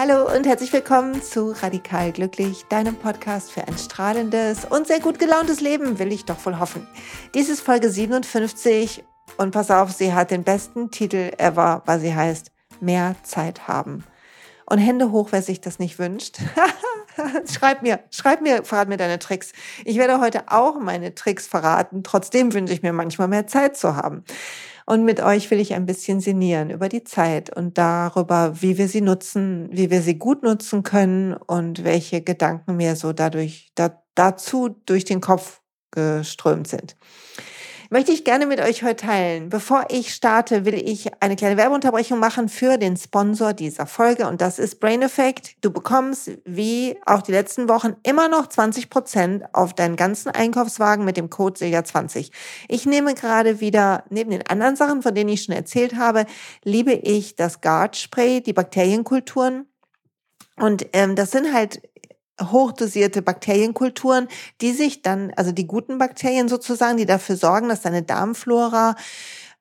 Hallo und herzlich willkommen zu Radikal Glücklich, deinem Podcast für ein strahlendes und sehr gut gelauntes Leben, will ich doch wohl hoffen. Dies ist Folge 57 und pass auf, sie hat den besten Titel ever, weil sie heißt Mehr Zeit haben. Und Hände hoch, wer sich das nicht wünscht. schreib mir, schreib mir, verrat mir deine Tricks. Ich werde heute auch meine Tricks verraten. Trotzdem wünsche ich mir manchmal mehr Zeit zu haben. Und mit euch will ich ein bisschen sinnieren über die Zeit und darüber, wie wir sie nutzen, wie wir sie gut nutzen können und welche Gedanken mir so dadurch, da, dazu durch den Kopf geströmt sind möchte ich gerne mit euch heute teilen. Bevor ich starte, will ich eine kleine Werbeunterbrechung machen für den Sponsor dieser Folge und das ist Brain Effect. Du bekommst wie auch die letzten Wochen immer noch 20 Prozent auf deinen ganzen Einkaufswagen mit dem Code Silja20. Ich nehme gerade wieder neben den anderen Sachen, von denen ich schon erzählt habe, liebe ich das Guard Spray, die Bakterienkulturen. Und ähm, das sind halt hochdosierte Bakterienkulturen, die sich dann, also die guten Bakterien sozusagen, die dafür sorgen, dass deine Darmflora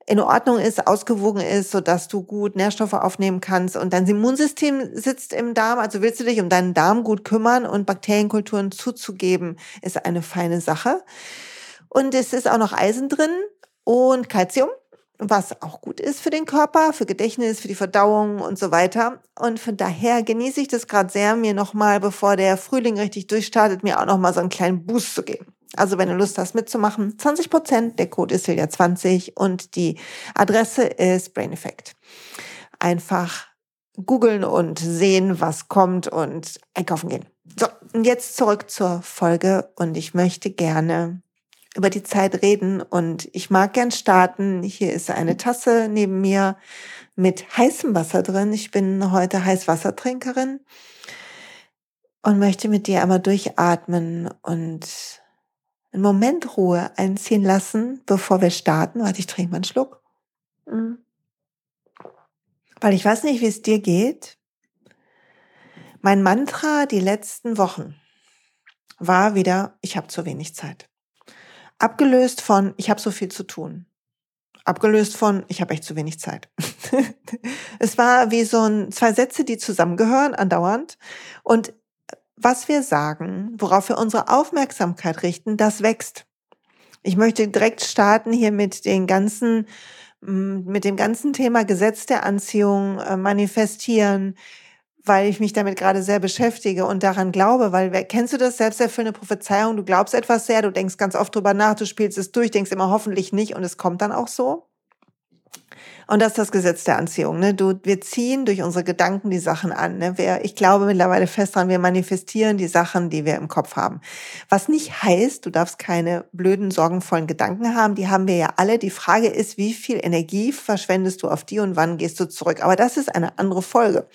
in Ordnung ist, ausgewogen ist, so dass du gut Nährstoffe aufnehmen kannst und dein Immunsystem sitzt im Darm. Also willst du dich um deinen Darm gut kümmern und Bakterienkulturen zuzugeben, ist eine feine Sache. Und es ist auch noch Eisen drin und Calcium was auch gut ist für den Körper, für Gedächtnis, für die Verdauung und so weiter. Und von daher genieße ich das gerade sehr, mir nochmal, bevor der Frühling richtig durchstartet, mir auch nochmal so einen kleinen Boost zu geben. Also wenn du Lust hast mitzumachen, 20 Prozent, der Code ist Silja 20 und die Adresse ist Brain Effect. Einfach googeln und sehen, was kommt und einkaufen gehen. So, und jetzt zurück zur Folge und ich möchte gerne über die Zeit reden und ich mag gern starten. Hier ist eine Tasse neben mir mit heißem Wasser drin. Ich bin heute Heißwassertrinkerin und möchte mit dir einmal durchatmen und einen Moment Ruhe einziehen lassen, bevor wir starten. Warte, ich trinke mal einen Schluck. Mhm. Weil ich weiß nicht, wie es dir geht. Mein Mantra die letzten Wochen war wieder, ich habe zu wenig Zeit. Abgelöst von, ich habe so viel zu tun. Abgelöst von, ich habe echt zu wenig Zeit. es war wie so ein, zwei Sätze, die zusammengehören, andauernd. Und was wir sagen, worauf wir unsere Aufmerksamkeit richten, das wächst. Ich möchte direkt starten hier mit den ganzen, mit dem ganzen Thema Gesetz der Anziehung, äh, manifestieren, weil ich mich damit gerade sehr beschäftige und daran glaube, weil kennst du das selbsterfüllende Prophezeiung? Du glaubst etwas sehr, du denkst ganz oft drüber nach, du spielst es durch, denkst immer hoffentlich nicht und es kommt dann auch so. Und das ist das Gesetz der Anziehung. Ne? Du, wir ziehen durch unsere Gedanken die Sachen an. Ne? Wir, ich glaube mittlerweile fest dran, wir manifestieren die Sachen, die wir im Kopf haben. Was nicht heißt, du darfst keine blöden, sorgenvollen Gedanken haben. Die haben wir ja alle. Die Frage ist, wie viel Energie verschwendest du auf die und wann gehst du zurück? Aber das ist eine andere Folge.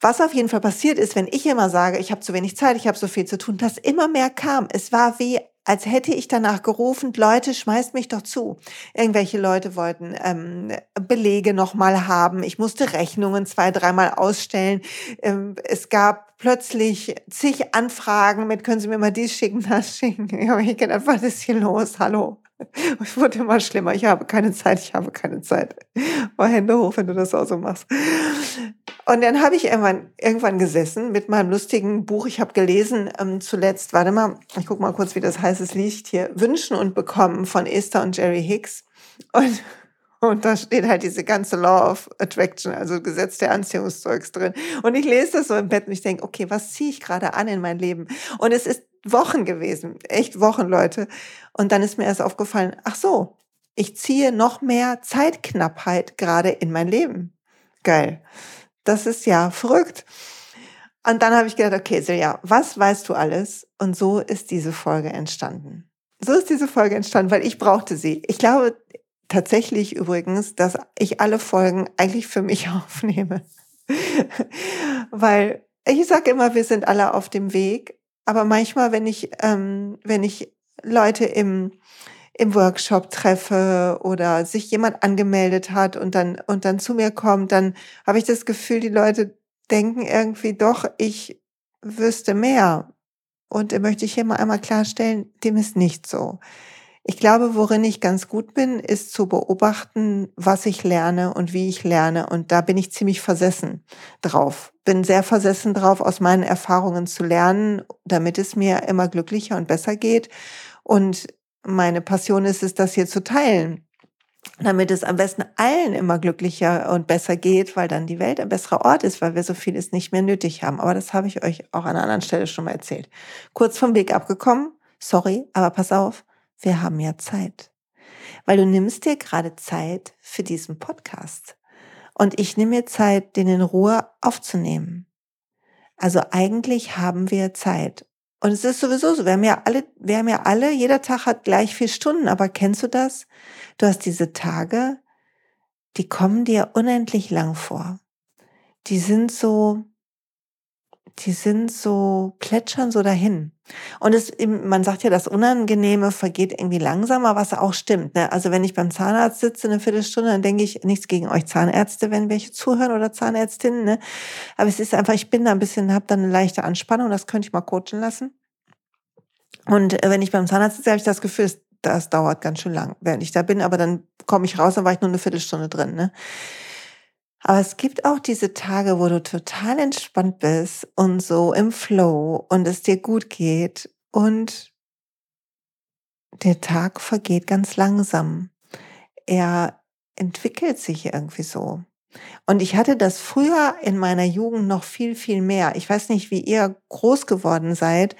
Was auf jeden Fall passiert ist, wenn ich immer sage, ich habe zu wenig Zeit, ich habe so viel zu tun, dass immer mehr kam. Es war wie, als hätte ich danach gerufen, Leute, schmeißt mich doch zu. Irgendwelche Leute wollten ähm, Belege nochmal haben. Ich musste Rechnungen zwei, dreimal ausstellen. Ähm, es gab plötzlich zig Anfragen mit, können Sie mir mal dies schicken, das schicken. Ich habe gedacht, was ist hier los? Hallo. Es wurde immer schlimmer. Ich habe keine Zeit, ich habe keine Zeit. Mal Hände hoch, wenn du das auch so machst. Und dann habe ich irgendwann, irgendwann gesessen mit meinem lustigen Buch. Ich habe gelesen ähm, zuletzt, warte mal, ich guck mal kurz, wie das heißt. Es liegt hier. Wünschen und Bekommen von Esther und Jerry Hicks. Und und da steht halt diese ganze Law of Attraction, also Gesetz der Anziehungszeugs drin. Und ich lese das so im Bett und ich denke, okay, was ziehe ich gerade an in mein Leben? Und es ist Wochen gewesen, echt Wochen, Leute. Und dann ist mir erst aufgefallen, ach so, ich ziehe noch mehr Zeitknappheit gerade in mein Leben. Geil. Das ist ja verrückt. Und dann habe ich gedacht, okay, Silja, was weißt du alles? Und so ist diese Folge entstanden. So ist diese Folge entstanden, weil ich brauchte sie. Ich glaube, tatsächlich übrigens, dass ich alle Folgen eigentlich für mich aufnehme. Weil ich sage immer, wir sind alle auf dem Weg, aber manchmal, wenn ich, ähm, wenn ich Leute im, im Workshop treffe oder sich jemand angemeldet hat und dann, und dann zu mir kommt, dann habe ich das Gefühl, die Leute denken irgendwie doch, ich wüsste mehr. Und da möchte ich hier mal einmal klarstellen, dem ist nicht so Ich glaube, worin ich ganz gut bin, ist zu beobachten, was ich lerne und wie ich lerne. Und da bin ich ziemlich versessen drauf. Bin sehr versessen drauf, aus meinen Erfahrungen zu lernen, damit es mir immer glücklicher und besser geht. Und meine Passion ist es, das hier zu teilen damit es am besten allen immer glücklicher und besser geht, weil dann die Welt ein besserer Ort ist, weil wir so vieles nicht mehr nötig haben. Aber das habe ich euch auch an einer anderen Stelle schon mal erzählt. Kurz vom Weg abgekommen. Sorry, aber pass auf, wir haben ja Zeit. Weil du nimmst dir gerade Zeit für diesen Podcast. Und ich nehme mir Zeit, den in Ruhe aufzunehmen. Also eigentlich haben wir Zeit. Und es ist sowieso so, wir haben ja alle, wir haben ja alle, jeder Tag hat gleich vier Stunden, aber kennst du das? Du hast diese Tage, die kommen dir unendlich lang vor. Die sind so, die sind so, plätschern so dahin. Und es, man sagt ja, das Unangenehme vergeht irgendwie langsamer, was auch stimmt. Ne? Also wenn ich beim Zahnarzt sitze eine Viertelstunde, dann denke ich, nichts gegen euch Zahnärzte, wenn welche zuhören oder Zahnärztinnen. Ne? Aber es ist einfach, ich bin da ein bisschen, habe da eine leichte Anspannung, das könnte ich mal coachen lassen. Und äh, wenn ich beim Zahnarzt sitze, habe ich das Gefühl, das dauert ganz schön lang, während ich da bin, aber dann komme ich raus, dann war ich nur eine Viertelstunde drin. Ne? Aber es gibt auch diese Tage, wo du total entspannt bist und so im Flow und es dir gut geht und der Tag vergeht ganz langsam. Er entwickelt sich irgendwie so. Und ich hatte das früher in meiner Jugend noch viel, viel mehr. Ich weiß nicht, wie ihr groß geworden seid,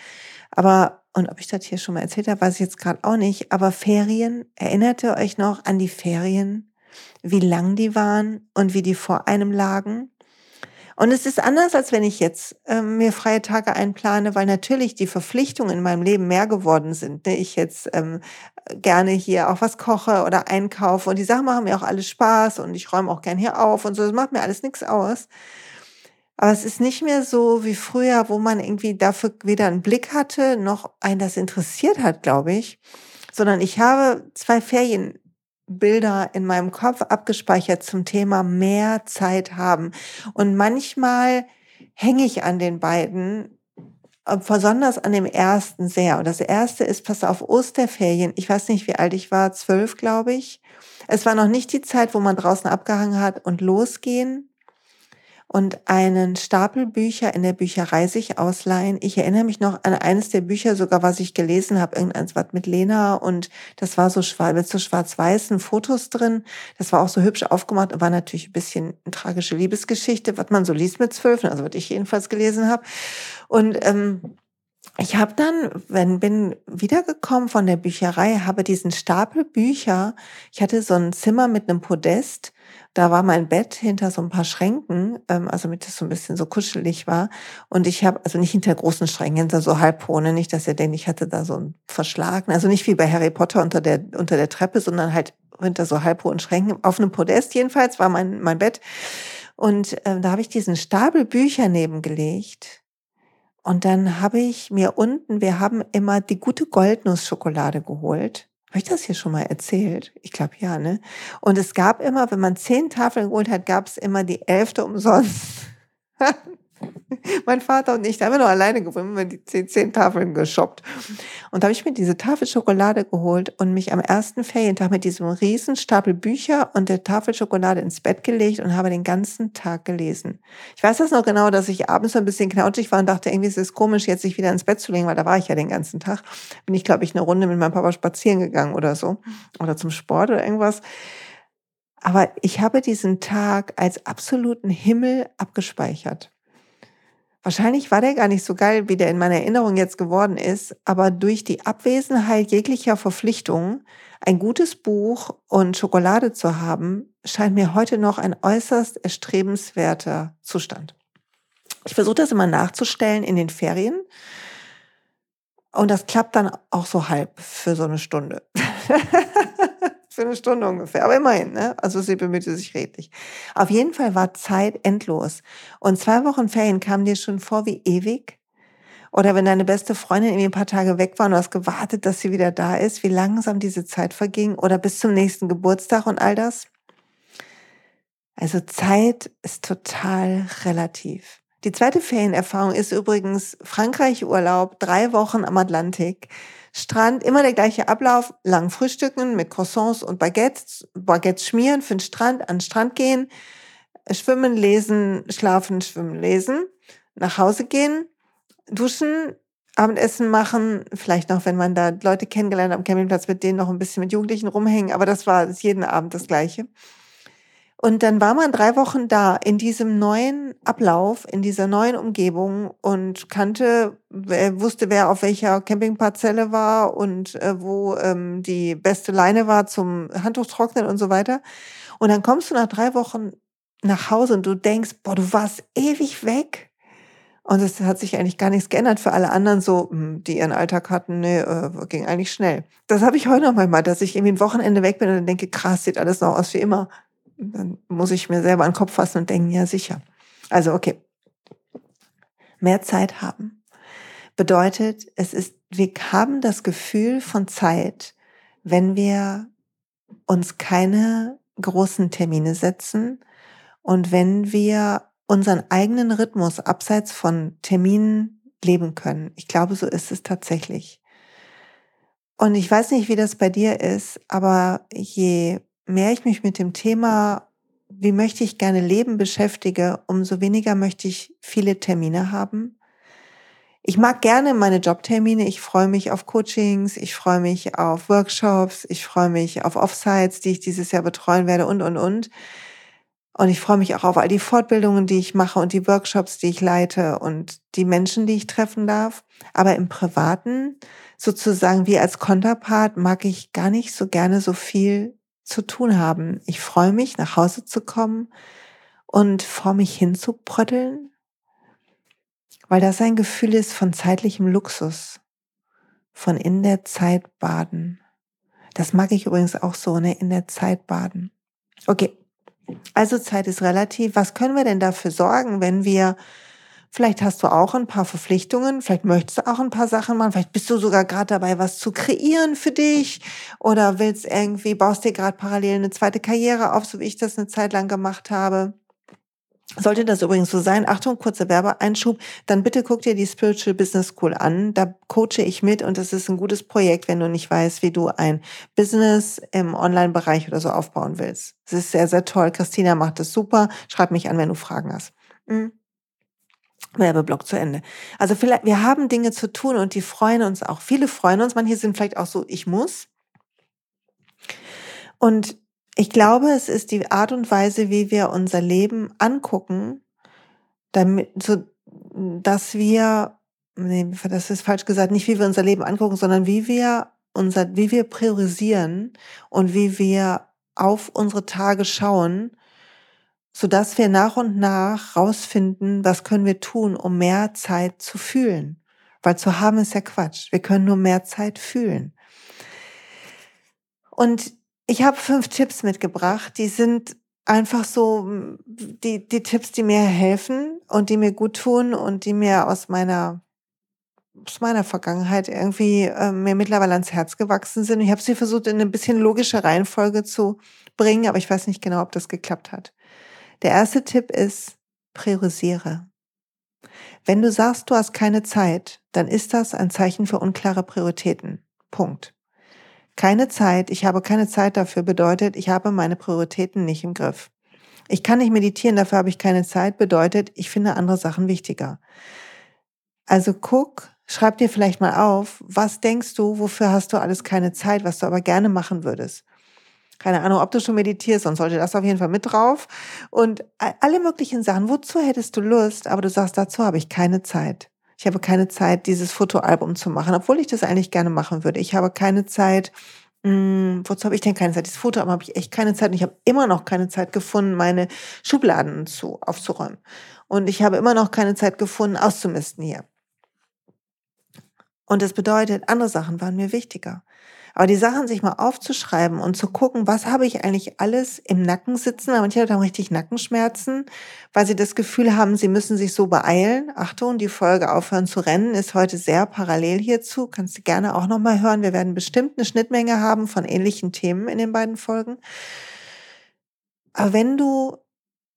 aber, und ob ich das hier schon mal erzählt habe, weiß ich jetzt gerade auch nicht, aber Ferien, erinnert ihr euch noch an die Ferien? Wie lang die waren und wie die vor einem lagen. Und es ist anders, als wenn ich jetzt äh, mir freie Tage einplane, weil natürlich die Verpflichtungen in meinem Leben mehr geworden sind. Ne? Ich jetzt ähm, gerne hier auch was koche oder einkaufe und die Sachen machen mir auch alles Spaß und ich räume auch gern hier auf und so. Das macht mir alles nichts aus. Aber es ist nicht mehr so wie früher, wo man irgendwie dafür weder einen Blick hatte, noch einen das interessiert hat, glaube ich. Sondern ich habe zwei Ferien Bilder in meinem Kopf abgespeichert zum Thema mehr Zeit haben. Und manchmal hänge ich an den beiden, äh, besonders an dem ersten sehr. Und das erste ist, pass auf, Osterferien. Ich weiß nicht, wie alt ich war, zwölf, glaube ich. Es war noch nicht die Zeit, wo man draußen abgehangen hat und losgehen und einen Stapel Bücher in der Bücherei sich ausleihen. Ich erinnere mich noch an eines der Bücher, sogar was ich gelesen habe, irgendeins was mit Lena und das war so schwarz, mit so schwarz-weißen Fotos drin. Das war auch so hübsch aufgemacht und war natürlich ein bisschen eine tragische Liebesgeschichte, was man so liest mit zwölf, also was ich jedenfalls gelesen habe. Und ähm, ich habe dann, wenn bin wiedergekommen von der Bücherei, habe diesen Stapel Bücher. Ich hatte so ein Zimmer mit einem Podest da war mein Bett hinter so ein paar Schränken, ähm, also mit das so ein bisschen so kuschelig war. Und ich habe, also nicht hinter großen Schränken, hinter so Halbhohne, nicht, dass ihr denkt, ich hatte da so einen Verschlagen. Also nicht wie bei Harry Potter unter der, unter der Treppe, sondern halt hinter so halbhohen Schränken. Auf einem Podest jedenfalls war mein, mein Bett. Und ähm, da habe ich diesen Stapel Bücher nebengelegt. Und dann habe ich mir unten, wir haben immer die gute Goldnussschokolade geholt. Habe ich das hier schon mal erzählt? Ich glaube ja, ne? Und es gab immer, wenn man zehn Tafeln geholt hat, gab es immer die elfte umsonst. mein Vater und ich, da haben wir noch alleine gewohnt, wir die zehn, zehn Tafeln geshoppt. Und da habe ich mir diese Tafel Schokolade geholt und mich am ersten Ferientag mit diesem riesen Stapel Bücher und der Tafel Schokolade ins Bett gelegt und habe den ganzen Tag gelesen. Ich weiß das noch genau, dass ich abends so ein bisschen knautschig war und dachte, irgendwie ist es komisch, jetzt sich wieder ins Bett zu legen, weil da war ich ja den ganzen Tag. Bin ich, glaube ich, eine Runde mit meinem Papa spazieren gegangen oder so. Oder zum Sport oder irgendwas. Aber ich habe diesen Tag als absoluten Himmel abgespeichert. Wahrscheinlich war der gar nicht so geil, wie der in meiner Erinnerung jetzt geworden ist, aber durch die Abwesenheit jeglicher Verpflichtungen, ein gutes Buch und Schokolade zu haben, scheint mir heute noch ein äußerst erstrebenswerter Zustand. Ich versuche das immer nachzustellen in den Ferien. Und das klappt dann auch so halb für so eine Stunde. für eine Stunde ungefähr. Aber immerhin, ne? Also sie bemühte sich redlich. Auf jeden Fall war Zeit endlos. Und zwei Wochen Ferien kamen dir schon vor wie ewig. Oder wenn deine beste Freundin irgendwie ein paar Tage weg war und du hast gewartet, dass sie wieder da ist, wie langsam diese Zeit verging. Oder bis zum nächsten Geburtstag und all das. Also Zeit ist total relativ. Die zweite Ferienerfahrung ist übrigens Frankreich-Urlaub, drei Wochen am Atlantik. Strand, immer der gleiche Ablauf, lang frühstücken mit Croissants und Baguettes, Baguettes schmieren für den Strand, an den Strand gehen, schwimmen, lesen, schlafen, schwimmen, lesen, nach Hause gehen, duschen, Abendessen machen, vielleicht noch, wenn man da Leute kennengelernt hat am Campingplatz, mit denen noch ein bisschen mit Jugendlichen rumhängen, aber das war jeden Abend das Gleiche. Und dann war man drei Wochen da in diesem neuen Ablauf, in dieser neuen Umgebung und kannte, wusste, wer auf welcher Campingparzelle war und äh, wo ähm, die beste Leine war zum Handtuchtrocknen und so weiter. Und dann kommst du nach drei Wochen nach Hause und du denkst, boah, du warst ewig weg. Und es hat sich eigentlich gar nichts geändert für alle anderen, so, hm, die ihren Alltag hatten, nee, äh, ging eigentlich schnell. Das habe ich heute noch manchmal, dass ich irgendwie ein Wochenende weg bin und dann denke, krass, sieht alles noch aus wie immer dann muss ich mir selber an den Kopf fassen und denken, ja sicher. Also okay, mehr Zeit haben bedeutet, es ist, wir haben das Gefühl von Zeit, wenn wir uns keine großen Termine setzen und wenn wir unseren eigenen Rhythmus abseits von Terminen leben können. Ich glaube, so ist es tatsächlich. Und ich weiß nicht, wie das bei dir ist, aber je mehr ich mich mit dem Thema, wie möchte ich gerne leben, beschäftige, umso weniger möchte ich viele Termine haben. Ich mag gerne meine Jobtermine. Ich freue mich auf Coachings, ich freue mich auf Workshops, ich freue mich auf Offsites, die ich dieses Jahr betreuen werde und, und, und. Und ich freue mich auch auf all die Fortbildungen, die ich mache und die Workshops, die ich leite und die Menschen, die ich treffen darf. Aber im Privaten, sozusagen wie als Konterpart, mag ich gar nicht so gerne so viel zu tun haben. Ich freue mich, nach Hause zu kommen und vor mich hinzubrötteln, weil das ein Gefühl ist von zeitlichem Luxus, von in der Zeit baden. Das mag ich übrigens auch so, ne, in der Zeit baden. Okay, also Zeit ist relativ. Was können wir denn dafür sorgen, wenn wir Vielleicht hast du auch ein paar Verpflichtungen, vielleicht möchtest du auch ein paar Sachen machen, vielleicht bist du sogar gerade dabei, was zu kreieren für dich oder willst irgendwie, baust dir gerade parallel eine zweite Karriere auf, so wie ich das eine Zeit lang gemacht habe. Sollte das übrigens so sein, Achtung, kurzer Werbeeinschub, dann bitte guck dir die Spiritual Business School an. Da coache ich mit und das ist ein gutes Projekt, wenn du nicht weißt, wie du ein Business im Online-Bereich oder so aufbauen willst. Das ist sehr, sehr toll. Christina macht das super. Schreib mich an, wenn du Fragen hast. Mhm. Werbeblock zu Ende. Also vielleicht, wir haben Dinge zu tun und die freuen uns auch. Viele freuen uns, manche sind vielleicht auch so, ich muss. Und ich glaube, es ist die Art und Weise, wie wir unser Leben angucken, damit, so, dass wir, nee, das ist falsch gesagt, nicht wie wir unser Leben angucken, sondern wie wir unser, wie wir priorisieren und wie wir auf unsere Tage schauen sodass wir nach und nach rausfinden, was können wir tun, um mehr Zeit zu fühlen. Weil zu haben ist ja Quatsch. Wir können nur mehr Zeit fühlen. Und ich habe fünf Tipps mitgebracht, die sind einfach so die, die Tipps, die mir helfen und die mir gut tun und die mir aus meiner aus meiner Vergangenheit irgendwie äh, mir mittlerweile ans Herz gewachsen sind. Ich habe sie versucht, in eine bisschen logische Reihenfolge zu bringen, aber ich weiß nicht genau, ob das geklappt hat. Der erste Tipp ist, priorisiere. Wenn du sagst, du hast keine Zeit, dann ist das ein Zeichen für unklare Prioritäten. Punkt. Keine Zeit, ich habe keine Zeit dafür bedeutet, ich habe meine Prioritäten nicht im Griff. Ich kann nicht meditieren, dafür habe ich keine Zeit, bedeutet, ich finde andere Sachen wichtiger. Also guck, schreib dir vielleicht mal auf, was denkst du, wofür hast du alles keine Zeit, was du aber gerne machen würdest keine Ahnung, ob du schon meditierst, sonst sollte das auf jeden Fall mit drauf. Und alle möglichen Sachen. Wozu hättest du Lust? Aber du sagst, dazu habe ich keine Zeit. Ich habe keine Zeit, dieses Fotoalbum zu machen, obwohl ich das eigentlich gerne machen würde. Ich habe keine Zeit. Mh, hm, wozu habe ich denn keine Zeit? Dieses Fotoalbum habe ich echt keine Zeit. Und ich habe immer noch keine Zeit gefunden, meine Schubladen zu, aufzuräumen. Und ich habe immer noch keine Zeit gefunden, auszumisten hier. Und das bedeutet, andere Sachen waren mir wichtiger. Aber die Sachen sich mal aufzuschreiben und zu gucken, was habe ich eigentlich alles im Nacken sitzen, manche Leute haben richtig Nackenschmerzen, weil sie das Gefühl haben, sie müssen sich so beeilen. Achtung, die Folge Aufhören zu rennen ist heute sehr parallel hierzu. Kannst du gerne auch nochmal hören. Wir werden bestimmt eine Schnittmenge haben von ähnlichen Themen in den beiden Folgen. Aber wenn du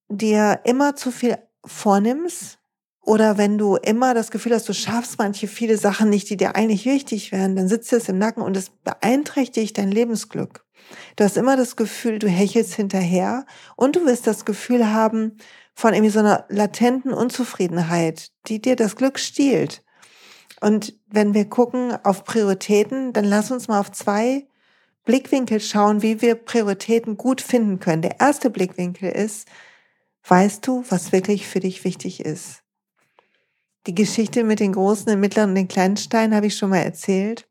dir immer zu viel vornimmst, oder wenn du immer das Gefühl hast, du schaffst manche viele Sachen nicht, die dir eigentlich wichtig wären, dann sitzt es im Nacken und es beeinträchtigt dein Lebensglück. Du hast immer das Gefühl, du hechelst hinterher und du wirst das Gefühl haben von irgendwie so einer latenten Unzufriedenheit, die dir das Glück stiehlt. Und wenn wir gucken auf Prioritäten, dann lass uns mal auf zwei Blickwinkel schauen, wie wir Prioritäten gut finden können. Der erste Blickwinkel ist, weißt du, was wirklich für dich wichtig ist? Die Geschichte mit den großen, den mittleren und den kleinen Steinen habe ich schon mal erzählt.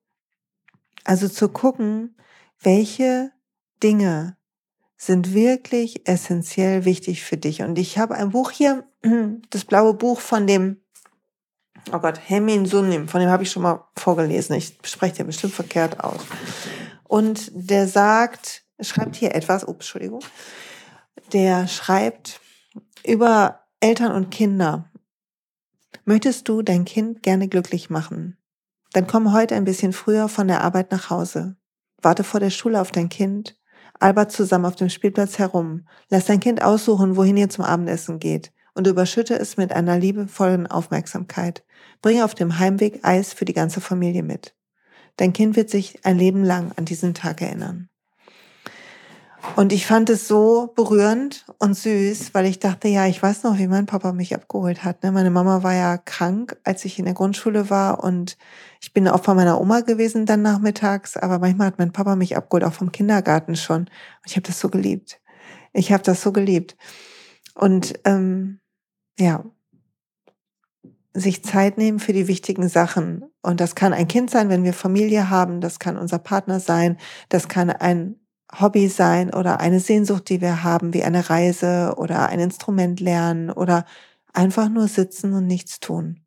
Also zu gucken, welche Dinge sind wirklich essentiell wichtig für dich. Und ich habe ein Buch hier, das blaue Buch von dem, oh Gott, Hemin Sunim, von dem habe ich schon mal vorgelesen. Ich spreche den bestimmt verkehrt aus. Und der sagt, schreibt hier etwas, ups, Entschuldigung, der schreibt über Eltern und Kinder. Möchtest du dein Kind gerne glücklich machen? Dann komm heute ein bisschen früher von der Arbeit nach Hause. Warte vor der Schule auf dein Kind. Albert zusammen auf dem Spielplatz herum. Lass dein Kind aussuchen, wohin ihr zum Abendessen geht. Und überschütte es mit einer liebevollen Aufmerksamkeit. Bringe auf dem Heimweg Eis für die ganze Familie mit. Dein Kind wird sich ein Leben lang an diesen Tag erinnern. Und ich fand es so berührend und süß, weil ich dachte, ja, ich weiß noch, wie mein Papa mich abgeholt hat. Ne? Meine Mama war ja krank, als ich in der Grundschule war und ich bin auch bei meiner Oma gewesen dann nachmittags, aber manchmal hat mein Papa mich abgeholt, auch vom Kindergarten schon. Und ich habe das so geliebt. Ich habe das so geliebt. Und ähm, ja, sich Zeit nehmen für die wichtigen Sachen. Und das kann ein Kind sein, wenn wir Familie haben, das kann unser Partner sein, das kann ein Hobby sein oder eine Sehnsucht, die wir haben, wie eine Reise oder ein Instrument lernen oder einfach nur sitzen und nichts tun.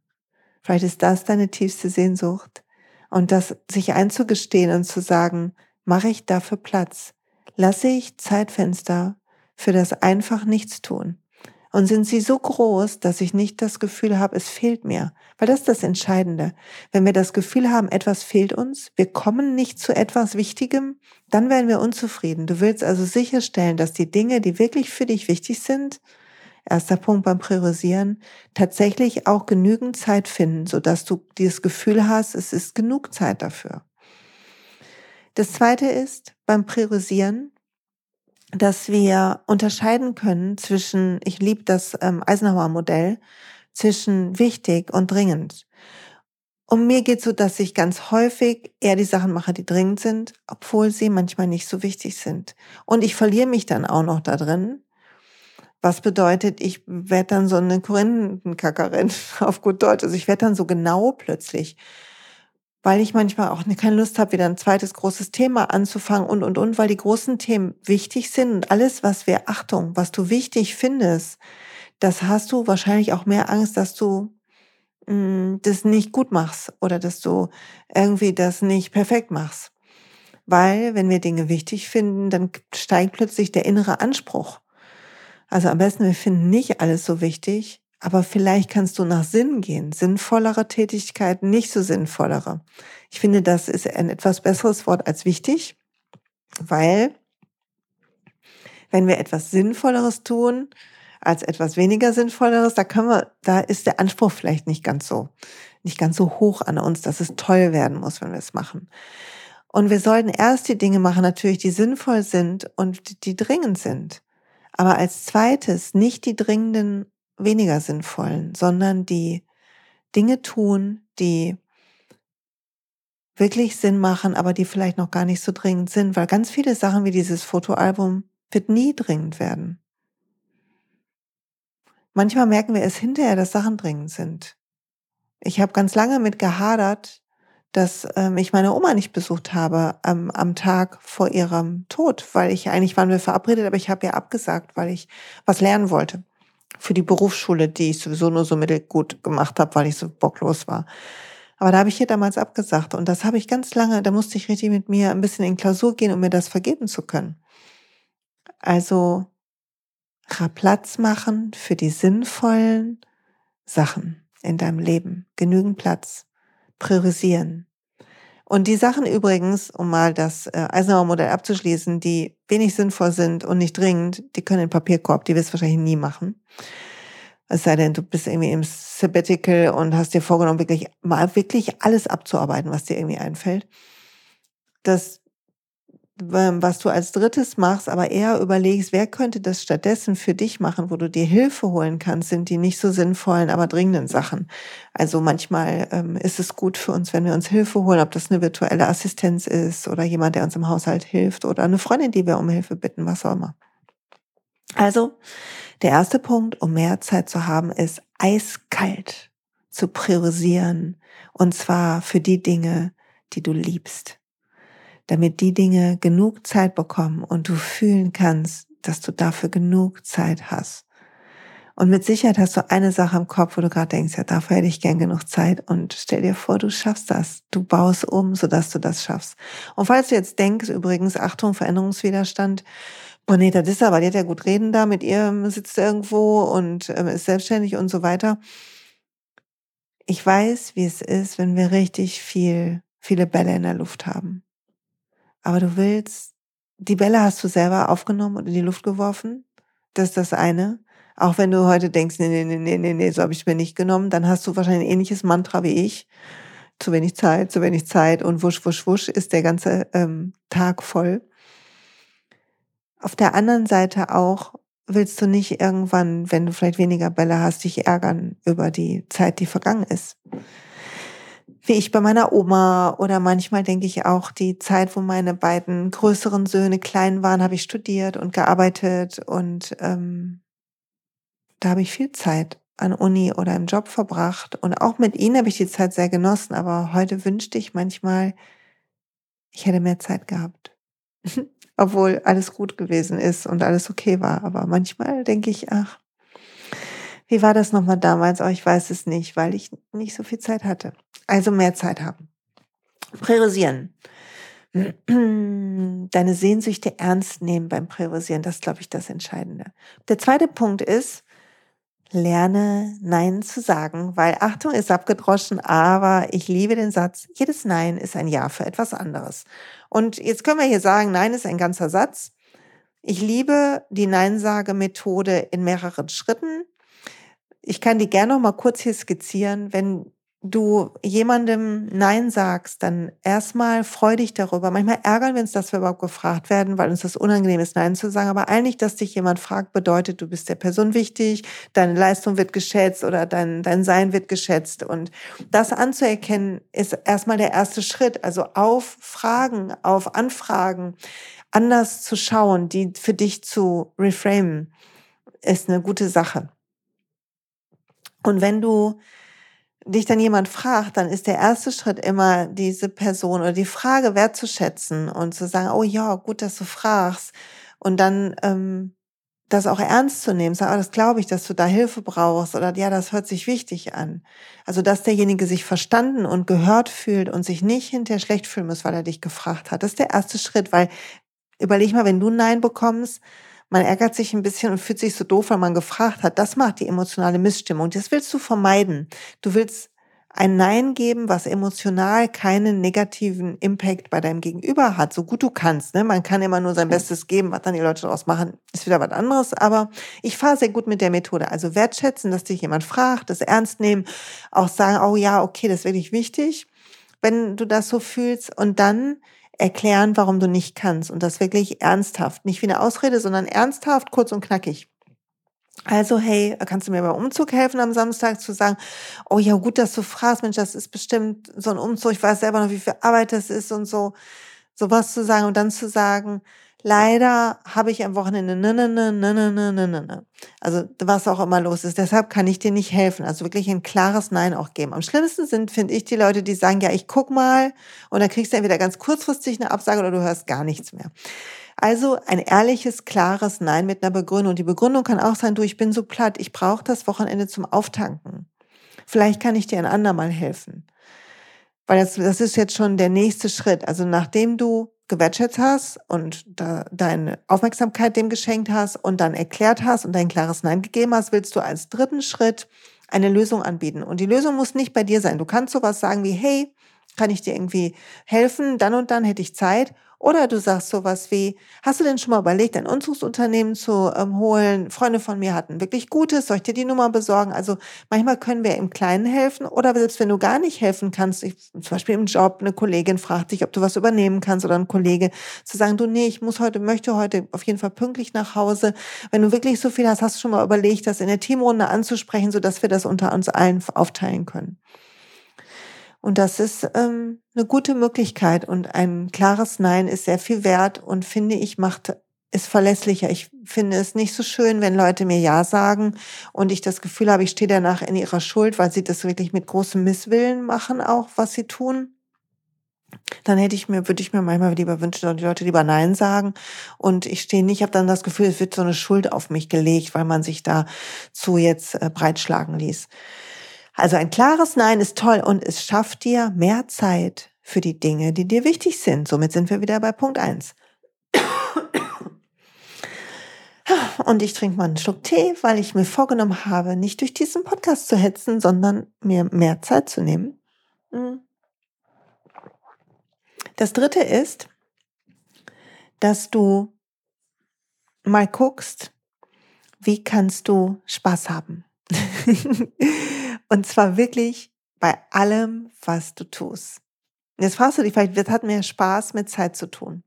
Vielleicht ist das deine tiefste Sehnsucht. Und das sich einzugestehen und zu sagen, mache ich dafür Platz? Lasse ich Zeitfenster für das einfach nichts tun? Und sind sie so groß, dass ich nicht das Gefühl habe, es fehlt mir? Weil das ist das Entscheidende. Wenn wir das Gefühl haben, etwas fehlt uns, wir kommen nicht zu etwas Wichtigem, dann werden wir unzufrieden. Du willst also sicherstellen, dass die Dinge, die wirklich für dich wichtig sind, erster Punkt beim Priorisieren, tatsächlich auch genügend Zeit finden, sodass du dieses Gefühl hast, es ist genug Zeit dafür. Das zweite ist beim Priorisieren, dass wir unterscheiden können zwischen, ich liebe das ähm, Eisenhower-Modell, zwischen wichtig und dringend. Und mir geht so, dass ich ganz häufig eher die Sachen mache, die dringend sind, obwohl sie manchmal nicht so wichtig sind. Und ich verliere mich dann auch noch da drin. Was bedeutet, ich werde dann so eine Korinthenkackerin auf gut Deutsch. Also ich werde dann so genau plötzlich weil ich manchmal auch keine Lust habe, wieder ein zweites großes Thema anzufangen und, und, und, weil die großen Themen wichtig sind und alles, was wir, Achtung, was du wichtig findest, das hast du wahrscheinlich auch mehr Angst, dass du mh, mm, das nicht gut machst oder dass du irgendwie das nicht perfekt machst. Weil, wenn wir Dinge wichtig finden, dann steigt plötzlich der innere Anspruch. Also am besten, wir finden nicht alles so wichtig, aber vielleicht kannst du nach Sinn gehen. Sinnvollere Tätigkeiten, nicht so sinnvollere. Ich finde, das ist ein etwas besseres Wort als wichtig, weil wenn wir etwas Sinnvolleres tun, als etwas weniger Sinnvolleres, da können wir, da ist der Anspruch vielleicht nicht ganz so, nicht ganz so hoch an uns, dass es toll werden muss, wenn wir es machen. Und wir sollten erst die Dinge machen, natürlich, die sinnvoll sind und die dringend sind. Aber als zweites nicht die dringenden weniger sinnvollen, sondern die Dinge tun, die wirklich Sinn machen, aber die vielleicht noch gar nicht so dringend sind, weil ganz viele Sachen wie dieses Fotoalbum wird nie dringend werden. Manchmal merken wir es hinterher, dass Sachen dringend sind. Ich habe ganz lange mit gehadert, dass ähm, ich meine Oma nicht besucht habe ähm, am Tag vor ihrem Tod, weil ich eigentlich waren wir verabredet, aber ich habe ja abgesagt, weil ich was lernen wollte für die Berufsschule, die ich sowieso nur so mittelgut gemacht habe, weil ich so bocklos war. Aber da habe ich hier damals abgesagt und das habe ich ganz lange, da musste ich richtig mit mir ein bisschen in Klausur gehen, um mir das vergeben zu können. Also Platz machen für die sinnvollen Sachen in deinem Leben. Genügend Platz. Priorisieren. Und die Sachen übrigens, um mal das äh, Eisenhower-Modell abzuschließen, die wenig sinnvoll sind und nicht dringend, die können in Papierkorb, die wirst du wahrscheinlich nie machen. Es sei denn, du bist irgendwie im Sabbatical und hast dir vorgenommen, wirklich mal wirklich alles abzuarbeiten, was dir irgendwie einfällt. Das was du als drittes machst, aber eher überlegst, wer könnte das stattdessen für dich machen, wo du dir Hilfe holen kannst, sind die nicht so sinnvollen, aber dringenden Sachen. Also manchmal ähm, ist es gut für uns, wenn wir uns Hilfe holen, ob das eine virtuelle Assistenz ist oder jemand, der uns im Haushalt hilft oder eine Freundin, die wir um Hilfe bitten, was auch immer. Also, der erste Punkt, um mehr Zeit zu haben, ist eiskalt zu priorisieren. Und zwar für die Dinge, die du liebst damit die Dinge genug Zeit bekommen und du fühlen kannst, dass du dafür genug Zeit hast. Und mit Sicherheit hast du eine Sache im Kopf, wo du gerade denkst, ja, dafür hätte ich gern genug Zeit. Und stell dir vor, du schaffst das. Du baust um, sodass du das schaffst. Und falls du jetzt denkst, übrigens, Achtung, Veränderungswiderstand, Bonita Dissa, weil die hat ja gut reden da, mit ihr sitzt irgendwo und ähm, ist selbstständig und so weiter. Ich weiß, wie es ist, wenn wir richtig viel, viele Bälle in der Luft haben. Aber du willst, die Bälle hast du selber aufgenommen und in die Luft geworfen. Das ist das eine. Auch wenn du heute denkst, nee, nee, nee, nee, nee, so habe ich mir nicht genommen, dann hast du wahrscheinlich ein ähnliches Mantra wie ich. Zu wenig Zeit, zu wenig Zeit und wusch, wusch, wusch ist der ganze ähm, Tag voll. Auf der anderen Seite auch willst du nicht irgendwann, wenn du vielleicht weniger Bälle hast, dich ärgern über die Zeit, die vergangen ist wie ich bei meiner Oma oder manchmal denke ich auch die Zeit, wo meine beiden größeren Söhne klein waren, habe ich studiert und gearbeitet und ähm, da habe ich viel Zeit an Uni oder im Job verbracht und auch mit ihnen habe ich die Zeit sehr genossen, aber heute wünschte ich manchmal, ich hätte mehr Zeit gehabt. Obwohl alles gut gewesen ist und alles okay war, aber manchmal denke ich, ach, wie war das nochmal damals? Oh, ich weiß es nicht, weil ich nicht so viel Zeit hatte. Also mehr Zeit haben. Priorisieren. Deine Sehnsüchte ernst nehmen beim Priorisieren, das ist, glaube ich, das Entscheidende. Der zweite Punkt ist, lerne Nein zu sagen, weil Achtung ist abgedroschen, aber ich liebe den Satz, jedes Nein ist ein Ja für etwas anderes. Und jetzt können wir hier sagen, Nein ist ein ganzer Satz. Ich liebe die Neinsage-Methode in mehreren Schritten. Ich kann die gerne noch mal kurz hier skizzieren. Wenn du jemandem Nein sagst, dann erstmal freu dich darüber. Manchmal ärgern wir uns, dass wir überhaupt gefragt werden, weil uns das unangenehm ist, Nein zu sagen. Aber eigentlich, dass dich jemand fragt, bedeutet, du bist der Person wichtig, deine Leistung wird geschätzt oder dein, dein Sein wird geschätzt. Und das anzuerkennen, ist erstmal der erste Schritt. Also auf Fragen, auf Anfragen anders zu schauen, die für dich zu reframen, ist eine gute Sache. Und wenn du dich dann jemand fragt, dann ist der erste Schritt immer diese Person oder die Frage wertzuschätzen und zu sagen, oh ja, gut, dass du fragst. Und dann ähm, das auch ernst zu nehmen, sagen, oh, das glaube ich, dass du da Hilfe brauchst oder ja, das hört sich wichtig an. Also, dass derjenige sich verstanden und gehört fühlt und sich nicht hinterher schlecht fühlen muss, weil er dich gefragt hat. Das ist der erste Schritt, weil überleg mal, wenn du Nein bekommst, man ärgert sich ein bisschen und fühlt sich so doof, weil man gefragt hat. Das macht die emotionale Missstimmung. Das willst du vermeiden. Du willst ein Nein geben, was emotional keinen negativen Impact bei deinem Gegenüber hat, so gut du kannst. Ne? Man kann immer nur sein Bestes geben, was dann die Leute daraus machen, ist wieder was anderes. Aber ich fahre sehr gut mit der Methode. Also wertschätzen, dass dich jemand fragt, das ernst nehmen, auch sagen, oh ja, okay, das ist wirklich wichtig, wenn du das so fühlst. Und dann erklären, warum du nicht kannst. Und das wirklich ernsthaft. Nicht wie eine Ausrede, sondern ernsthaft, kurz und knackig. Also, hey, kannst du mir beim Umzug helfen am Samstag zu sagen, oh ja, gut, dass du fragst, Mensch, das ist bestimmt so ein Umzug, ich weiß selber noch, wie viel Arbeit das ist und so, sowas zu sagen und dann zu sagen, leider habe ich am Wochenende ne, ne, ne, ne, ne, ne, ne, ne. ne. Also was auch immer los ist. Deshalb kann ich dir nicht helfen. Also wirklich ein klares Nein auch geben. Am schlimmsten sind, finde ich, die Leute, die sagen, ja, ich guck mal und dann kriegst du entweder ganz kurzfristig eine Absage oder du hörst gar nichts mehr. Also ein ehrliches, klares Nein mit einer Begründung. Und die Begründung kann auch sein, du, ich bin so platt, ich brauche das Wochenende zum Auftanken. Vielleicht kann ich dir ein andermal helfen. Weil das, das ist jetzt schon der nächste Schritt. Also nachdem du gewertschätzt hast und da deine Aufmerksamkeit dem geschenkt hast und dann erklärt hast und dein klares Nein gegeben hast, willst du als dritten Schritt eine Lösung anbieten. Und die Lösung muss nicht bei dir sein. Du kannst sowas sagen wie, hey, kann ich dir irgendwie helfen? Dann und dann hätte ich Zeit. Oder du sagst sowas wie, hast du denn schon mal überlegt, ein Umzugsunternehmen zu ähm, holen? Freunde von mir hatten wirklich Gutes, soll ich dir die Nummer besorgen? Also manchmal können wir im Kleinen helfen oder selbst wenn du gar nicht helfen kannst, ich, zum Beispiel im Job, eine Kollegin fragt dich, ob du was übernehmen kannst oder ein Kollege, zu sagen, du, nee, ich muss heute, möchte heute auf jeden Fall pünktlich nach Hause. Wenn du wirklich so viel hast, hast du schon mal überlegt, das in der Teamrunde anzusprechen, sodass wir das unter uns allen aufteilen können. Und das ist ähm, eine gute Möglichkeit und ein klares Nein ist sehr viel wert und finde ich macht ist verlässlicher. Ich finde es nicht so schön, wenn Leute mir Ja sagen und ich das Gefühl habe, ich stehe danach in ihrer Schuld, weil sie das wirklich mit großem Misswillen machen, auch was sie tun. Dann hätte ich mir, würde ich mir manchmal lieber wünschen, dass die Leute lieber Nein sagen. Und ich stehe nicht, ich habe dann das Gefühl, es wird so eine Schuld auf mich gelegt, weil man sich da zu jetzt äh, breitschlagen ließ. Also ein klares Nein ist toll und es schafft dir mehr Zeit für die Dinge, die dir wichtig sind. Somit sind wir wieder bei Punkt eins. Und ich trinke mal einen Schluck Tee, weil ich mir vorgenommen habe, nicht durch diesen Podcast zu hetzen, sondern mir mehr Zeit zu nehmen. Hm. Das dritte ist, dass du mal guckst, wie kannst du Spaß haben. Und zwar wirklich bei allem, was du tust. Jetzt fragst du dich vielleicht, was hat mehr Spaß mit Zeit zu tun?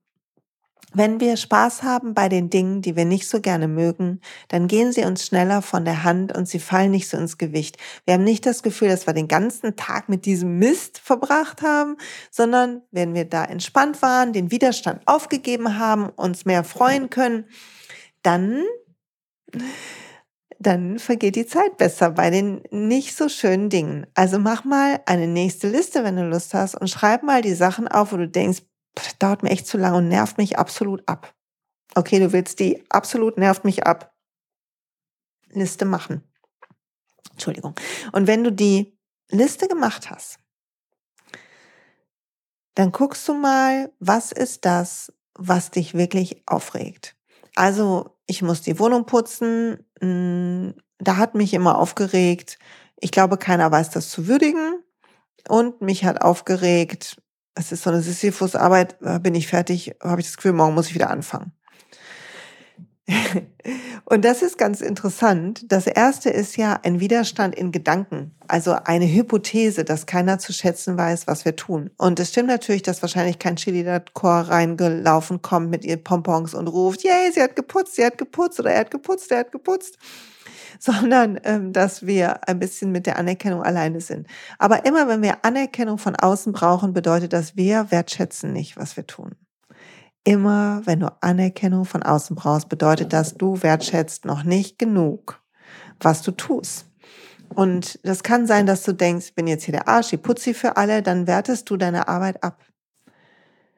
Wenn wir Spaß haben bei den Dingen, die wir nicht so gerne mögen, dann gehen sie uns schneller von der Hand und sie fallen nicht so ins Gewicht. Wir haben nicht das Gefühl, dass wir den ganzen Tag mit diesem Mist verbracht haben, sondern wenn wir da entspannt waren, den Widerstand aufgegeben haben, uns mehr freuen können, dann dann vergeht die Zeit besser bei den nicht so schönen Dingen. Also mach mal eine nächste Liste, wenn du Lust hast und schreib mal die Sachen auf, wo du denkst, das dauert mir echt zu lange und nervt mich absolut ab. Okay, du willst die absolut nervt mich ab Liste machen. Entschuldigung. Und wenn du die Liste gemacht hast, dann guckst du mal, was ist das, was dich wirklich aufregt. Also ich muss die Wohnung putzen. Hm, da hat mich immer aufgeregt. Ich glaube, keiner weiß das zu würdigen. Und mich hat aufgeregt, es ist so eine Sisyphus-Arbeit, bin ich fertig, habe ich das Gefühl, morgen muss ich wieder anfangen. Und das ist ganz interessant. Das erste ist ja ein Widerstand in Gedanken, also eine Hypothese, dass keiner zu schätzen weiß, was wir tun. Und es stimmt natürlich, dass wahrscheinlich kein Chili-Chor reingelaufen kommt mit ihr Pompons und ruft, yay, sie hat geputzt, sie hat geputzt oder er hat geputzt, er hat geputzt sondern ähm, dass wir ein bisschen mit der Anerkennung alleine sind. Aber immer wenn wir Anerkennung von außen brauchen, bedeutet das, wir wertschätzen nicht, was wir tun. Immer wenn du Anerkennung von außen brauchst, bedeutet das, du wertschätzt noch nicht genug, was du tust. Und das kann sein, dass du denkst, ich bin jetzt hier der Arsch, ich putze für alle, dann wertest du deine Arbeit ab.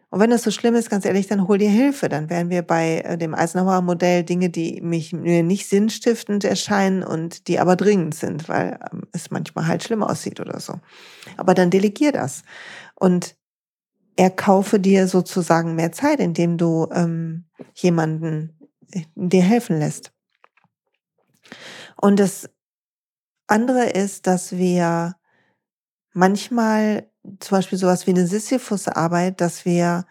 Und wenn das so schlimm ist, ganz ehrlich, dann hol dir Hilfe. Dann wären wir bei äh, dem Eisenhower Modell Dinge, die mich mir nicht sinnstiftend erscheinen und die aber dringend sind, weil ähm, es manchmal halt schlimm aussieht oder so. Aber dann delegier das. Und erkaufe dir sozusagen mehr Zeit, indem du ähm, jemanden äh, dir helfen lässt. Und das andere ist, dass wir manchmal zum Beispiel sowas wie eine Sisyphus-Arbeit, dass wir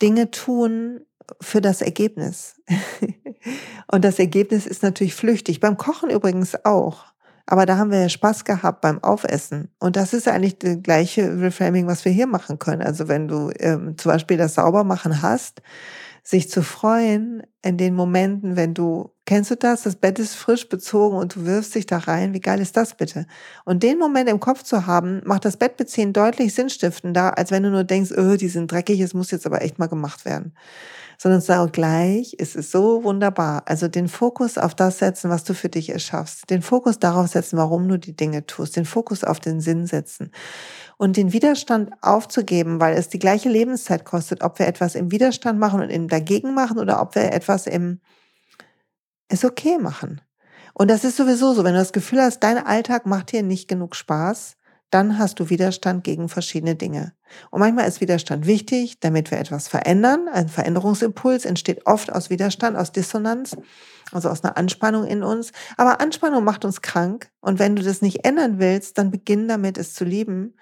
Dinge tun für das Ergebnis. Und das Ergebnis ist natürlich flüchtig. Beim Kochen übrigens auch. Aber da haben wir ja Spaß gehabt beim Aufessen. Und das ist eigentlich das gleiche Reframing, was wir hier machen können. Also wenn du ähm, zum Beispiel das Saubermachen hast, sich zu freuen in den Momenten, wenn du, kennst du das? Das Bett ist frisch bezogen und du wirfst dich da rein. Wie geil ist das bitte? Und den Moment im Kopf zu haben, macht das Bettbeziehen deutlich sinnstiftender, als wenn du nur denkst, oh, die sind dreckig, es muss jetzt aber echt mal gemacht werden sondern sage gleich, es ist so wunderbar. Also den Fokus auf das setzen, was du für dich erschaffst. Den Fokus darauf setzen, warum du die Dinge tust. Den Fokus auf den Sinn setzen. Und den Widerstand aufzugeben, weil es die gleiche Lebenszeit kostet, ob wir etwas im Widerstand machen und im Dagegen machen oder ob wir etwas im ist okay machen. Und das ist sowieso so, wenn du das Gefühl hast, dein Alltag macht dir nicht genug Spaß, dann hast du Widerstand gegen verschiedene Dinge. Und manchmal ist Widerstand wichtig, damit wir etwas verändern. Ein Veränderungsimpuls entsteht oft aus Widerstand, aus Dissonanz, also aus einer Anspannung in uns. Aber Anspannung macht uns krank. Und wenn du das nicht ändern willst, dann beginn damit, es zu lieben.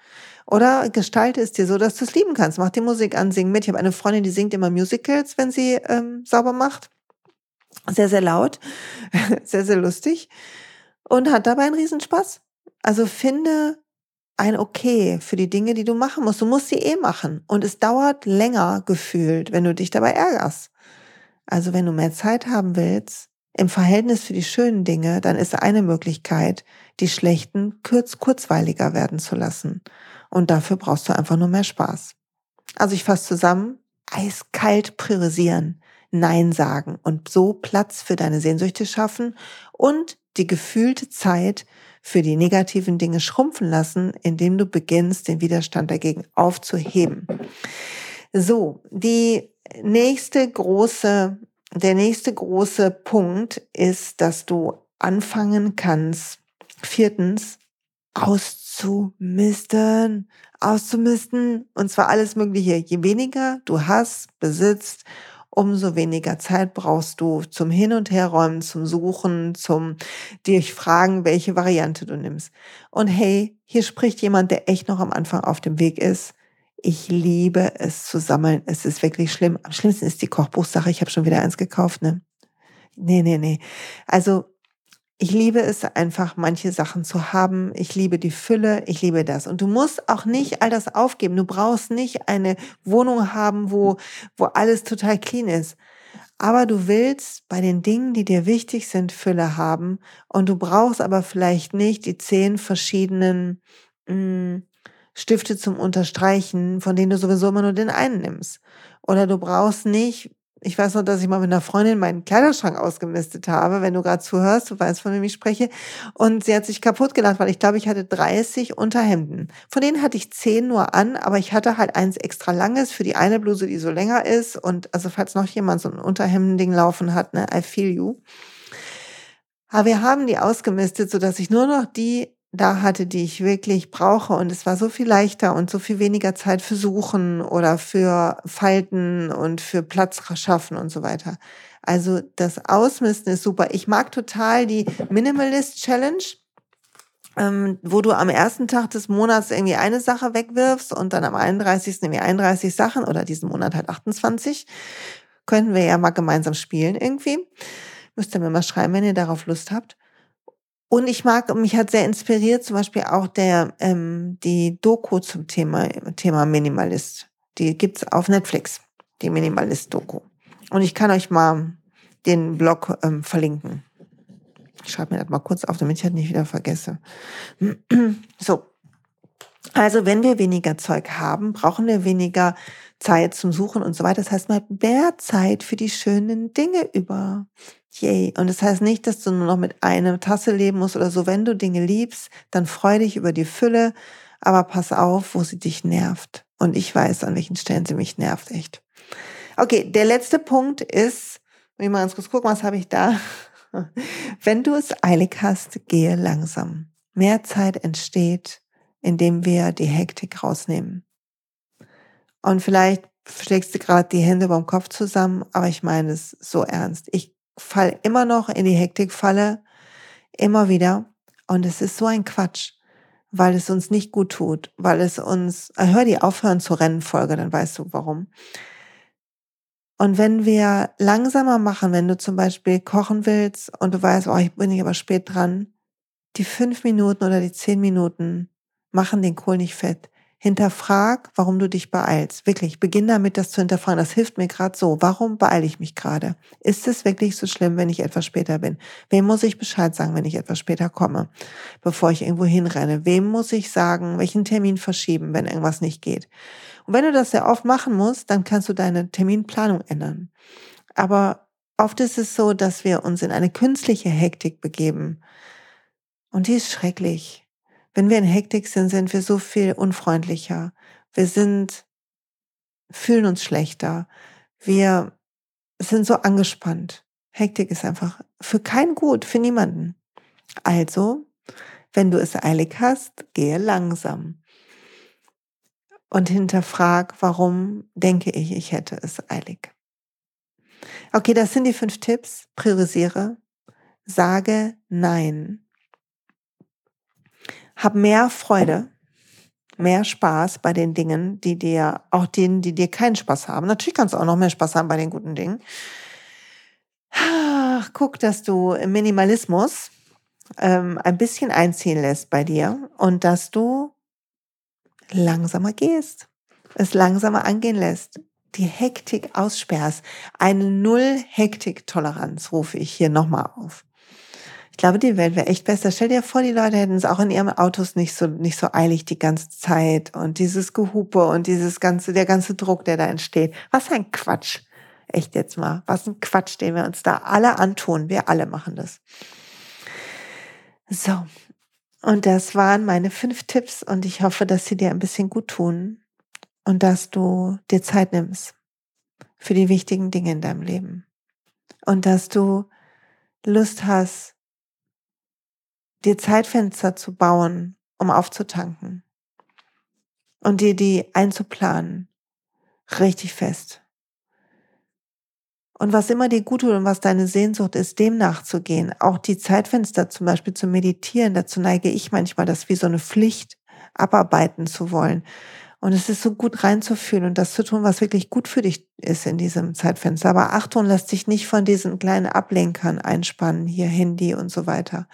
Oder gestalte es dir so, dass du es lieben kannst. Mach die Musik an, sing mit. Ich habe eine Freundin, die singt immer Musicals, wenn sie ähm, sauber macht. Sehr, sehr laut, sehr, sehr lustig und hat dabei einen Riesenspaß. Also finde ein Okay für die Dinge, die du machen musst. Du musst sie eh machen. Und es dauert länger gefühlt, wenn du dich dabei ärgerst. Also wenn du mehr Zeit haben willst, im Verhältnis für die schönen Dinge, dann ist eine Möglichkeit, die schlechten kurz, kurzweiliger werden zu lassen. Und dafür brauchst du einfach nur mehr Spaß. Also ich fasse zusammen, eiskalt priorisieren, Nein sagen und so Platz für deine Sehnsüchte schaffen und die gefühlte Zeit für die negativen Dinge schrumpfen lassen, indem du beginnst, den Widerstand dagegen aufzuheben. So, die nächste große, der nächste große Punkt ist, dass du anfangen kannst, viertens, auszumisten, auszumisten, und zwar alles Mögliche. Je weniger du hast, besitzt, umso weniger Zeit brauchst du zum Hin- und Herräumen, zum Suchen, zum dich fragen, welche Variante du nimmst. Und hey, hier spricht jemand, der echt noch am Anfang auf dem Weg ist. Ich liebe es zu sammeln. Es ist wirklich schlimm. Am schlimmsten ist die Kochbuchsache. Ich habe schon wieder eins gekauft, ne? Nee, nee, nee. Also ich liebe es einfach, manche Sachen zu haben. Ich liebe die Fülle. Ich liebe das. Und du musst auch nicht all das aufgeben. Du brauchst nicht eine Wohnung haben, wo, wo alles total clean ist. Aber du willst bei den Dingen, die dir wichtig sind, Fülle haben. Und du brauchst aber vielleicht nicht die zehn verschiedenen mh, hm, Stifte zum Unterstreichen, von denen du sowieso immer nur den einen nimmst. Oder du brauchst nicht ich weiß noch, dass ich mal mit einer Freundin meinen Kleiderschrank ausgemistet habe, wenn du gerade zuhörst, du weißt, von wem ich spreche. Und sie hat sich kaputt gelacht, weil ich glaube, ich hatte 30 Unterhemden. Von denen hatte ich 10 nur an, aber ich hatte halt eins extra langes für die eine Bluse, die so länger ist. Und also falls noch jemand so ein Unterhemdending laufen hat, ne, I feel you. Aber wir haben die ausgemistet, sodass ich nur noch die da hatte, die ich wirklich brauche. Und es war so viel leichter und so viel weniger Zeit für Suchen oder für Falten und für Platz schaffen und so weiter. Also das Ausmisten ist super. Ich mag total die Minimalist Challenge. Ähm, wo du am ersten Tag des Monats irgendwie eine Sache wegwirfst und dann am 31. irgendwie 31 Sachen oder diesen Monat halt 28. Könnten wir ja mal gemeinsam spielen irgendwie. Müsst ihr mir mal schreiben, wenn ihr darauf Lust habt. Und ich mag, mich hat sehr inspiriert, zum Beispiel auch der, ähm, die Doku zum Thema, Thema Minimalist. Die gibt's auf Netflix, die Minimalist-Doku. Und ich kann euch mal den Blog ähm, verlinken. Ich schreibe mir das mal kurz auf, damit ich das nicht wieder vergesse. so. Also, wenn wir weniger Zeug haben, brauchen wir weniger Zeit zum Suchen und so weiter. Das heißt, man hat mehr Zeit für die schönen Dinge über. Yay. Und das heißt nicht, dass du nur noch mit einer Tasse leben musst oder so. Wenn du Dinge liebst, dann freu dich über die Fülle, aber pass auf, wo sie dich nervt. Und ich weiß, an welchen Stellen sie mich nervt, echt. Okay, der letzte Punkt ist, ich mal ganz kurz gucken, was habe ich da? Wenn du es eilig hast, gehe langsam. Mehr Zeit entsteht, indem wir die Hektik rausnehmen. Und vielleicht schlägst du gerade die Hände beim Kopf zusammen, aber ich meine es so ernst. Ich fall immer noch in die Hektikfalle, immer wieder. Und es ist so ein Quatsch, weil es uns nicht gut tut, weil es uns, äh, hör die Aufhören zu rennen Folge, dann weißt du warum. Und wenn wir langsamer machen, wenn du zum Beispiel kochen willst und du weißt, oh, ich bin aber spät dran, die fünf Minuten oder die zehn Minuten machen den Kohl nicht fett. Hinterfrag, warum du dich beeilst. Wirklich, beginn damit, das zu hinterfragen. Das hilft mir gerade so. Warum beeile ich mich gerade? Ist es wirklich so schlimm, wenn ich etwas später bin? Wem muss ich Bescheid sagen, wenn ich etwas später komme, bevor ich irgendwo hinrenne? Wem muss ich sagen, welchen Termin verschieben, wenn irgendwas nicht geht? Und wenn du das sehr oft machen musst, dann kannst du deine Terminplanung ändern. Aber oft ist es so, dass wir uns in eine künstliche Hektik begeben. Und die ist schrecklich. Wenn wir in Hektik sind, sind wir so viel unfreundlicher. Wir sind, fühlen uns schlechter. Wir sind so angespannt. Hektik ist einfach für keinen gut, für niemanden. Also Wenn du es eilig hast, gehe langsam. Und hinterfrag, warum denke ich, ich hätte es eilig. Okay, das sind die fünf Tipps. Priorisiere. Sage Nein. Hab mehr Freude, mehr Spaß bei den Dingen, die dir, auch denen, die dir keinen Spaß haben. Natürlich kannst du auch noch mehr Spaß haben bei den guten Dingen. Guck, dass du im Minimalismus ähm, ein bisschen einziehen lässt bei dir und dass du langsamer gehst, es langsamer angehen lässt, die Hektik aussperrst. Eine Null-Hektik-Toleranz rufe ich hier nochmal auf. Ich glaube, die Welt wäre echt besser. Stell dir vor, die Leute hätten es auch in ihren Autos nicht so, nicht so eilig die ganze Zeit und dieses Gehupe und dieses ganze, der ganze Druck, der da entsteht. Was ein Quatsch. Echt jetzt mal. Was ein Quatsch, den wir uns da alle antun. Wir alle machen das. So. Und das waren meine fünf Tipps und ich hoffe, dass sie dir ein bisschen gut tun und dass du dir Zeit nimmst für die wichtigen Dinge in deinem Leben und dass du Lust hast, dir Zeitfenster zu bauen, um aufzutanken und dir die einzuplanen, richtig fest. Und was immer dir gut tut und was deine Sehnsucht ist, dem nachzugehen, auch die Zeitfenster zum Beispiel zu meditieren, dazu neige ich manchmal, das wie so eine Pflicht abarbeiten zu wollen. Und es ist so gut reinzufühlen und das zu tun, was wirklich gut für dich ist in diesem Zeitfenster. Aber Achtung, lass dich nicht von diesen kleinen Ablenkern einspannen, hier Handy und so weiter.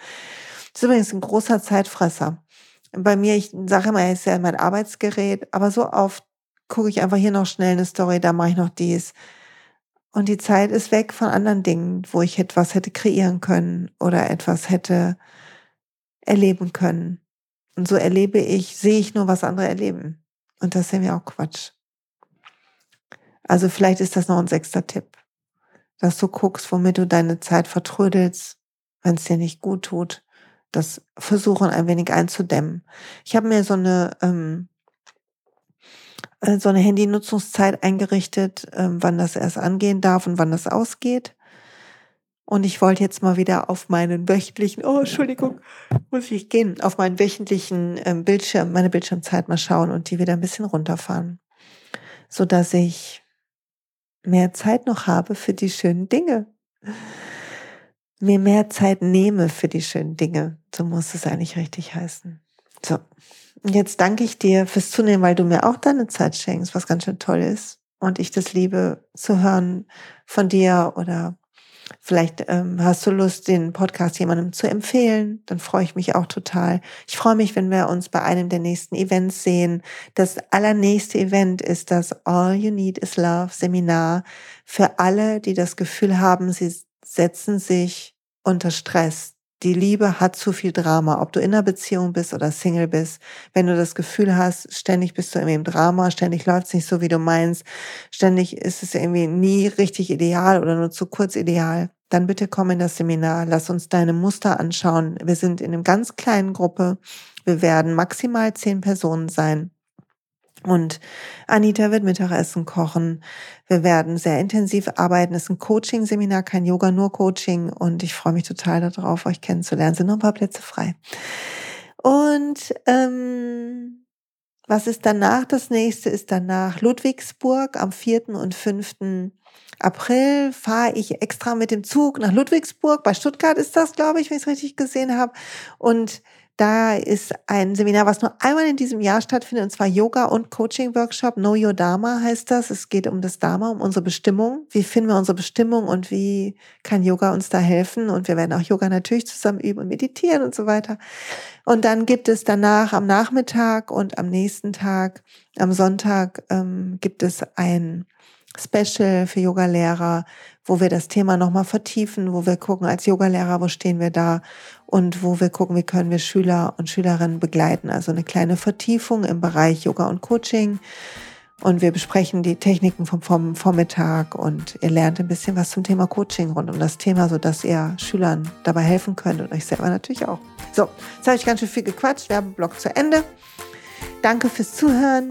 Ist übrigens ein großer Zeitfresser. Bei mir, ich sage immer, es ist ja mein Arbeitsgerät, aber so oft gucke ich einfach hier noch schnell eine Story, da mache ich noch dies. Und die Zeit ist weg von anderen Dingen, wo ich etwas hätte kreieren können oder etwas hätte erleben können. Und so erlebe ich, sehe ich nur, was andere erleben. Und das ist ja auch Quatsch. Also vielleicht ist das noch ein sechster Tipp, dass du guckst, womit du deine Zeit vertrödelst, wenn es dir nicht gut tut. Das versuchen ein wenig einzudämmen. Ich habe mir so eine ähm, äh, so eine Handynutzungszeit eingerichtet, ähm, wann das erst angehen darf und wann das ausgeht. Und ich wollte jetzt mal wieder auf meinen wöchentlichen, oh, Entschuldigung, muss ich gehen, auf meinen wöchentlichen ähm, Bildschirm, meine Bildschirmzeit mal schauen und die wieder ein bisschen runterfahren. So dass ich mehr Zeit noch habe für die schönen Dinge. Mir mehr Zeit nehme für die schönen Dinge. So muss es eigentlich richtig heißen. So. Und jetzt danke ich dir fürs Zunehmen, weil du mir auch deine Zeit schenkst, was ganz schön toll ist. Und ich das liebe zu hören von dir oder Vielleicht ähm, hast du Lust, den Podcast jemandem zu empfehlen. Dann freue ich mich auch total. Ich freue mich, wenn wir uns bei einem der nächsten Events sehen. Das allernächste Event ist das All You Need is Love Seminar für alle, die das Gefühl haben, sie setzen sich unter Stress, die Liebe hat zu viel Drama, ob du in einer Beziehung bist oder Single bist. Wenn du das Gefühl hast, ständig bist du irgendwie im Drama, ständig läuft es nicht so, wie du meinst, ständig ist es irgendwie nie richtig ideal oder nur zu kurz ideal, dann bitte komm in das Seminar, lass uns deine Muster anschauen. Wir sind in einer ganz kleinen Gruppe. Wir werden maximal zehn Personen sein. Und Anita wird Mittagessen kochen. Wir werden sehr intensiv arbeiten. Es ist ein Coaching-Seminar, kein Yoga, nur Coaching. Und ich freue mich total darauf, euch kennenzulernen. Sind noch ein paar Plätze frei. Und ähm, was ist danach? Das nächste ist danach Ludwigsburg am 4. und 5. April fahre ich extra mit dem Zug nach Ludwigsburg. Bei Stuttgart ist das, glaube ich, wenn ich es richtig gesehen habe. Und da ist ein Seminar, was nur einmal in diesem Jahr stattfindet, und zwar Yoga und Coaching Workshop. Know Your Dharma heißt das. Es geht um das Dharma, um unsere Bestimmung. Wie finden wir unsere Bestimmung und wie kann Yoga uns da helfen? Und wir werden auch Yoga natürlich zusammen üben und meditieren und so weiter. Und dann gibt es danach am Nachmittag und am nächsten Tag, am Sonntag, ähm, gibt es ein Special für Yogalehrer, wo wir das Thema nochmal vertiefen, wo wir gucken als Yogalehrer, wo stehen wir da und wo wir gucken, wie können wir Schüler und Schülerinnen begleiten. Also eine kleine Vertiefung im Bereich Yoga und Coaching. Und wir besprechen die Techniken vom, Vormittag und ihr lernt ein bisschen was zum Thema Coaching rund um das Thema, sodass ihr Schülern dabei helfen könnt und euch selber natürlich auch. So, jetzt habe ich ganz schön viel gequatscht. Werbeblock zu Ende. Danke fürs Zuhören.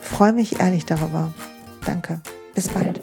freue mich ehrlich darüber. Danke. Bis bald.